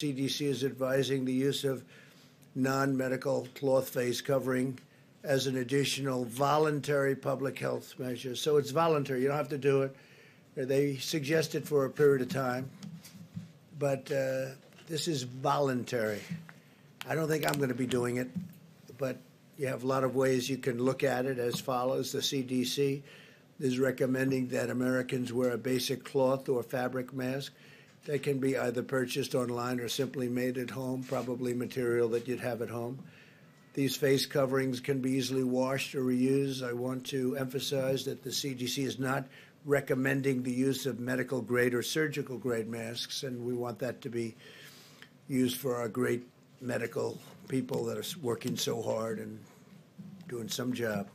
CDC is advising the use of non medical cloth face covering as an additional voluntary public health measure. So it's voluntary, you don't have to do it. They suggest it for a period of time, but uh, this is voluntary. I don't think I'm going to be doing it, but you have a lot of ways you can look at it as follows. The CDC is recommending that Americans wear a basic cloth or fabric mask. They can be either purchased online or simply made at home, probably material that you'd have at home. These face coverings can be easily washed or reused. I want to emphasize that the CDC is not recommending the use of medical grade or surgical grade masks, and we want that to be used for our great medical people that are working so hard and doing some job.